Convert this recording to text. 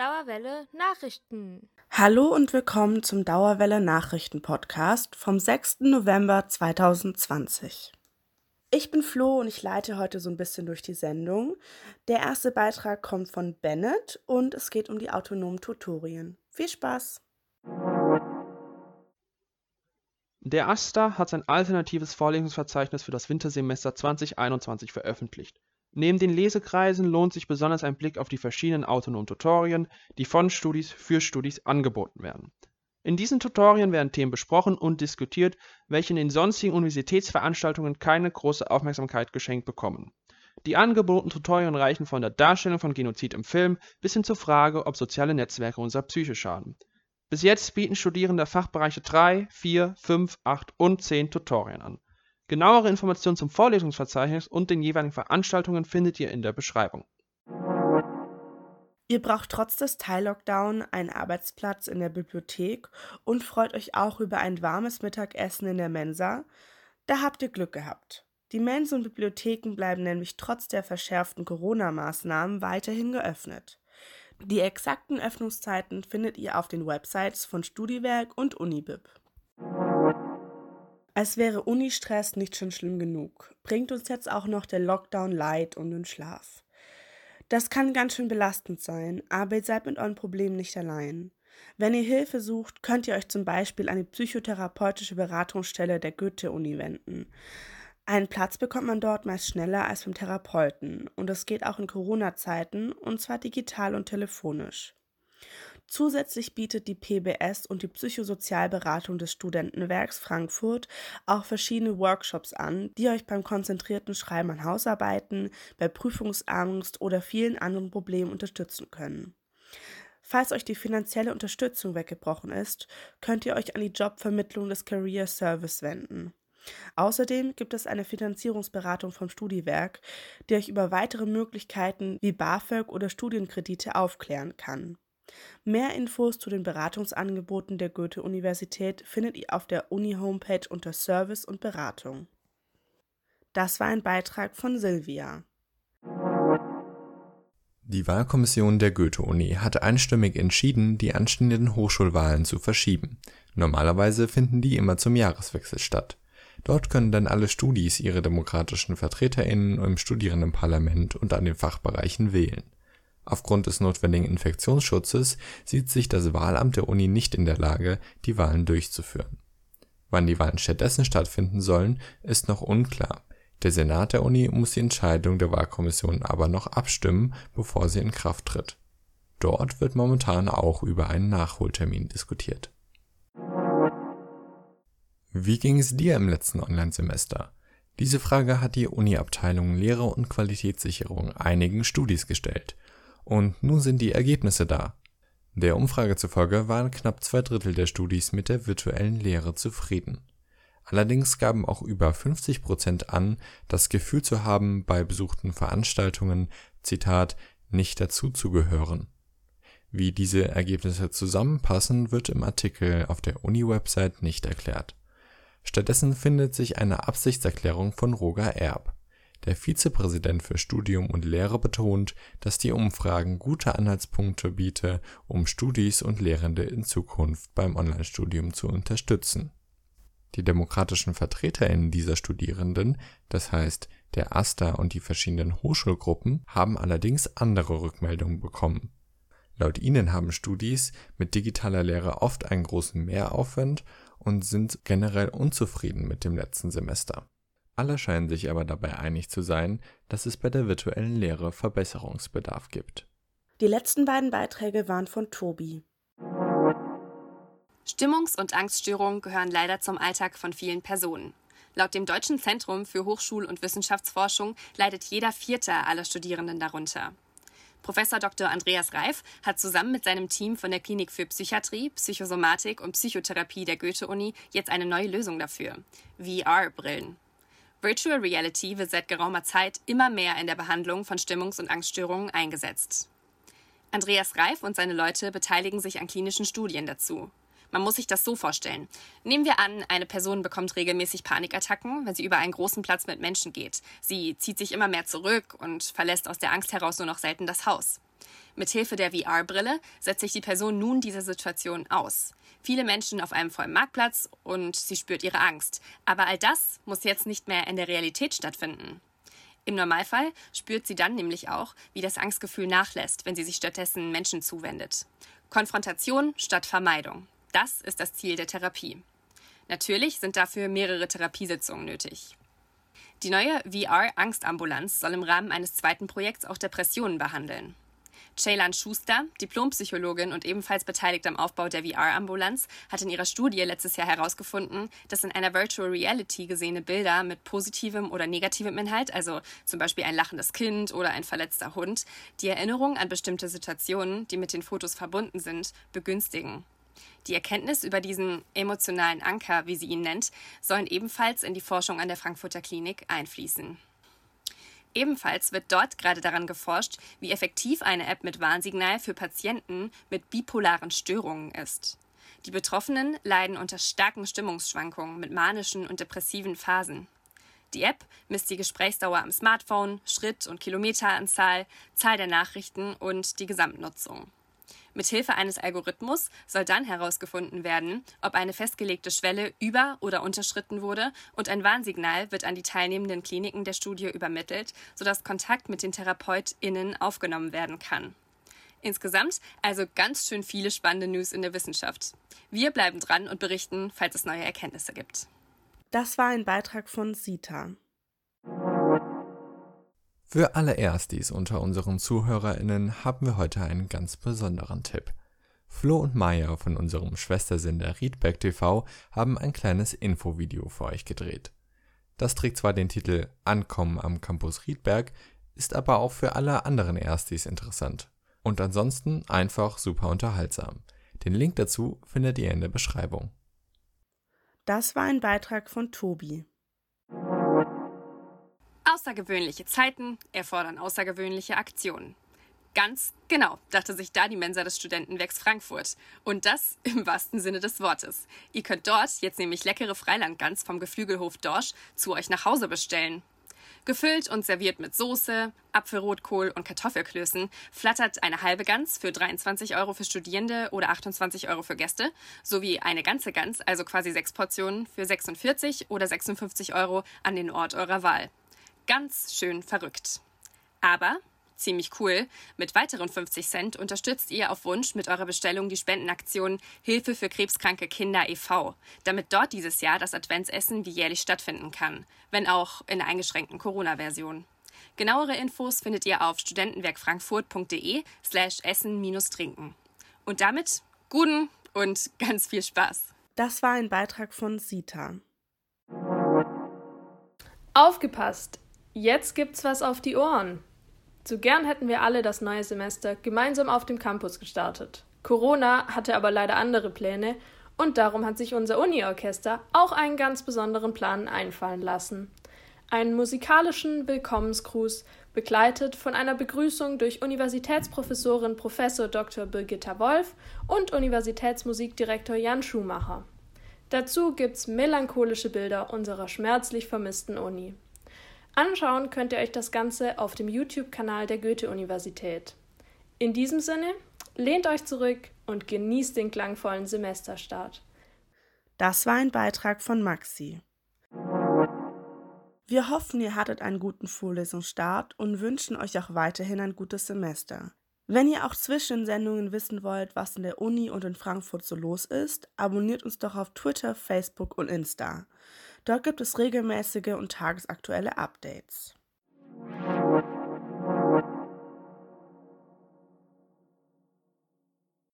Dauerwelle Nachrichten. Hallo und willkommen zum Dauerwelle Nachrichten Podcast vom 6. November 2020. Ich bin Flo und ich leite heute so ein bisschen durch die Sendung. Der erste Beitrag kommt von Bennett und es geht um die autonomen Tutorien. Viel Spaß! Der AStA hat sein alternatives Vorlesungsverzeichnis für das Wintersemester 2021 veröffentlicht. Neben den Lesekreisen lohnt sich besonders ein Blick auf die verschiedenen autonomen Tutorien, die von Studis für Studis angeboten werden. In diesen Tutorien werden Themen besprochen und diskutiert, welche in den sonstigen Universitätsveranstaltungen keine große Aufmerksamkeit geschenkt bekommen. Die angebotenen Tutorien reichen von der Darstellung von Genozid im Film bis hin zur Frage, ob soziale Netzwerke unserer Psyche schaden. Bis jetzt bieten Studierende Fachbereiche 3, 4, 5, 8 und 10 Tutorien an Genauere Informationen zum Vorlesungsverzeichnis und den jeweiligen Veranstaltungen findet ihr in der Beschreibung. Ihr braucht trotz des Teil-Lockdown einen Arbeitsplatz in der Bibliothek und freut euch auch über ein warmes Mittagessen in der Mensa? Da habt ihr Glück gehabt. Die Mensen und Bibliotheken bleiben nämlich trotz der verschärften Corona-Maßnahmen weiterhin geöffnet. Die exakten Öffnungszeiten findet ihr auf den Websites von Studiwerk und Unibib. Als wäre Unistress nicht schon schlimm genug, bringt uns jetzt auch noch der Lockdown Leid und den Schlaf. Das kann ganz schön belastend sein, aber ihr seid mit euren Problemen nicht allein. Wenn ihr Hilfe sucht, könnt ihr euch zum Beispiel an die psychotherapeutische Beratungsstelle der Goethe-Uni wenden. Einen Platz bekommt man dort meist schneller als beim Therapeuten und das geht auch in Corona-Zeiten und zwar digital und telefonisch. Zusätzlich bietet die PBS und die Psychosozialberatung des Studentenwerks Frankfurt auch verschiedene Workshops an, die euch beim konzentrierten Schreiben an Hausarbeiten, bei Prüfungsangst oder vielen anderen Problemen unterstützen können. Falls euch die finanzielle Unterstützung weggebrochen ist, könnt ihr euch an die Jobvermittlung des Career Service wenden. Außerdem gibt es eine Finanzierungsberatung vom Studiwerk, die euch über weitere Möglichkeiten wie BAföG oder Studienkredite aufklären kann. Mehr Infos zu den Beratungsangeboten der Goethe-Universität findet ihr auf der Uni-Homepage unter Service und Beratung. Das war ein Beitrag von Silvia. Die Wahlkommission der Goethe-Uni hat einstimmig entschieden, die anstehenden Hochschulwahlen zu verschieben. Normalerweise finden die immer zum Jahreswechsel statt. Dort können dann alle Studis ihre demokratischen VertreterInnen im Studierendenparlament und an den Fachbereichen wählen Aufgrund des notwendigen Infektionsschutzes sieht sich das Wahlamt der Uni nicht in der Lage, die Wahlen durchzuführen. Wann die Wahlen stattdessen stattfinden sollen, ist noch unklar. Der Senat der Uni muss die Entscheidung der Wahlkommission aber noch abstimmen, bevor sie in Kraft tritt. Dort wird momentan auch über einen Nachholtermin diskutiert. Wie ging es dir im letzten Online-Semester? Diese Frage hat die Uni-Abteilung Lehre und Qualitätssicherung einigen Studis gestellt und nun sind die Ergebnisse da. Der Umfrage zufolge waren knapp zwei Drittel der Studis mit der virtuellen Lehre zufrieden. Allerdings gaben auch über 50 Prozent an, das Gefühl zu haben, bei besuchten Veranstaltungen, Zitat, nicht dazuzugehören. Wie diese Ergebnisse zusammenpassen, wird im Artikel auf der Uni-Website nicht erklärt. Stattdessen findet sich eine Absichtserklärung von Roger Erb. Der Vizepräsident für Studium und Lehre betont, dass die Umfragen gute Anhaltspunkte biete, um Studis und Lehrende in Zukunft beim Online-Studium zu unterstützen. Die demokratischen VertreterInnen dieser Studierenden, das heißt der AStA und die verschiedenen Hochschulgruppen, haben allerdings andere Rückmeldungen bekommen. Laut ihnen haben Studis mit digitaler Lehre oft einen großen Mehraufwand und sind generell unzufrieden mit dem letzten Semester alle scheinen sich aber dabei einig zu sein, dass es bei der virtuellen Lehre Verbesserungsbedarf gibt. Die letzten beiden Beiträge waren von Tobi. Stimmungs- und Angststörungen gehören leider zum Alltag von vielen Personen. Laut dem Deutschen Zentrum für Hochschul- und Wissenschaftsforschung leidet jeder Vierte aller Studierenden darunter. Professor Dr. Andreas Reif hat zusammen mit seinem Team von der Klinik für Psychiatrie, Psychosomatik und Psychotherapie der Goethe-Uni jetzt eine neue Lösung dafür: VR-Brillen. Virtual Reality wird seit geraumer Zeit immer mehr in der Behandlung von Stimmungs- und Angststörungen eingesetzt. Andreas Reif und seine Leute beteiligen sich an klinischen Studien dazu. Man muss sich das so vorstellen. Nehmen wir an, eine Person bekommt regelmäßig Panikattacken, wenn sie über einen großen Platz mit Menschen geht. Sie zieht sich immer mehr zurück und verlässt aus der Angst heraus nur noch selten das Haus. Mithilfe der VR-Brille setzt sich die Person nun dieser Situation aus. Viele Menschen auf einem vollen Marktplatz und sie spürt ihre Angst. Aber all das muss jetzt nicht mehr in der Realität stattfinden. Im Normalfall spürt sie dann nämlich auch, wie das Angstgefühl nachlässt, wenn sie sich stattdessen Menschen zuwendet. Konfrontation statt Vermeidung. Das ist das Ziel der Therapie. Natürlich sind dafür mehrere Therapiesitzungen nötig. Die neue VR-Angstambulanz soll im Rahmen eines zweiten Projekts auch Depressionen behandeln. Ceylan Schuster, Diplompsychologin und ebenfalls beteiligt am Aufbau der VR-Ambulanz, hat in ihrer Studie letztes Jahr herausgefunden, dass in einer Virtual Reality gesehene Bilder mit positivem oder negativem Inhalt, also zum Beispiel ein lachendes Kind oder ein verletzter Hund, die Erinnerung an bestimmte Situationen, die mit den Fotos verbunden sind, begünstigen. Die Erkenntnis über diesen emotionalen Anker, wie sie ihn nennt, sollen ebenfalls in die Forschung an der Frankfurter Klinik einfließen. Ebenfalls wird dort gerade daran geforscht, wie effektiv eine App mit Warnsignal für Patienten mit bipolaren Störungen ist. Die Betroffenen leiden unter starken Stimmungsschwankungen mit manischen und depressiven Phasen. Die App misst die Gesprächsdauer am Smartphone, Schritt- und Kilometeranzahl, Zahl der Nachrichten und die Gesamtnutzung. Mithilfe eines Algorithmus soll dann herausgefunden werden, ob eine festgelegte Schwelle über- oder unterschritten wurde und ein Warnsignal wird an die teilnehmenden Kliniken der Studie übermittelt, sodass Kontakt mit den TherapeutInnen aufgenommen werden kann. Insgesamt also ganz schön viele spannende News in der Wissenschaft. Wir bleiben dran und berichten, falls es neue Erkenntnisse gibt. Das war ein Beitrag von Sita. Für alle Erstis unter unseren ZuhörerInnen haben wir heute einen ganz besonderen Tipp. Flo und Maya von unserem Schwestersender Readback TV haben ein kleines Infovideo für euch gedreht. Das trägt zwar den Titel Ankommen am Campus Riedberg, ist aber auch für alle anderen Erstis interessant. Und ansonsten einfach super unterhaltsam. Den Link dazu findet ihr in der Beschreibung. Das war ein Beitrag von Tobi. Außergewöhnliche Zeiten erfordern außergewöhnliche Aktionen. Ganz genau, dachte sich da die Mensa des Studentenwerks Frankfurt. Und das im wahrsten Sinne des Wortes. Ihr könnt dort jetzt nämlich leckere Freilandgans vom Geflügelhof Dorsch zu euch nach Hause bestellen. Gefüllt und serviert mit Soße, Apfelrotkohl und Kartoffelklößen flattert eine halbe Gans für 23 Euro für Studierende oder 28 Euro für Gäste, sowie eine ganze Gans, also quasi sechs Portionen, für 46 oder 56 Euro an den Ort eurer Wahl. Ganz schön verrückt. Aber ziemlich cool. Mit weiteren 50 Cent unterstützt ihr auf Wunsch mit eurer Bestellung die Spendenaktion Hilfe für krebskranke Kinder e.V., damit dort dieses Jahr das Adventsessen wie jährlich stattfinden kann, wenn auch in einer eingeschränkten Corona-Version. Genauere Infos findet ihr auf studentenwerkfrankfurt.de slash essen-trinken. Und damit guten und ganz viel Spaß. Das war ein Beitrag von Sita. Aufgepasst! Jetzt gibt's was auf die Ohren. Zu gern hätten wir alle das neue Semester gemeinsam auf dem Campus gestartet. Corona hatte aber leider andere Pläne und darum hat sich unser Uni-Orchester auch einen ganz besonderen Plan einfallen lassen. Einen musikalischen Willkommensgruß, begleitet von einer Begrüßung durch Universitätsprofessorin Prof. Dr. Birgitta Wolf und Universitätsmusikdirektor Jan Schumacher. Dazu gibt's melancholische Bilder unserer schmerzlich vermissten Uni. Anschauen könnt ihr euch das Ganze auf dem YouTube-Kanal der Goethe-Universität. In diesem Sinne, lehnt euch zurück und genießt den klangvollen Semesterstart. Das war ein Beitrag von Maxi. Wir hoffen, ihr hattet einen guten Vorlesungsstart und wünschen euch auch weiterhin ein gutes Semester. Wenn ihr auch zwischen Sendungen wissen wollt, was in der Uni und in Frankfurt so los ist, abonniert uns doch auf Twitter, Facebook und Insta. Dort gibt es regelmäßige und tagesaktuelle Updates.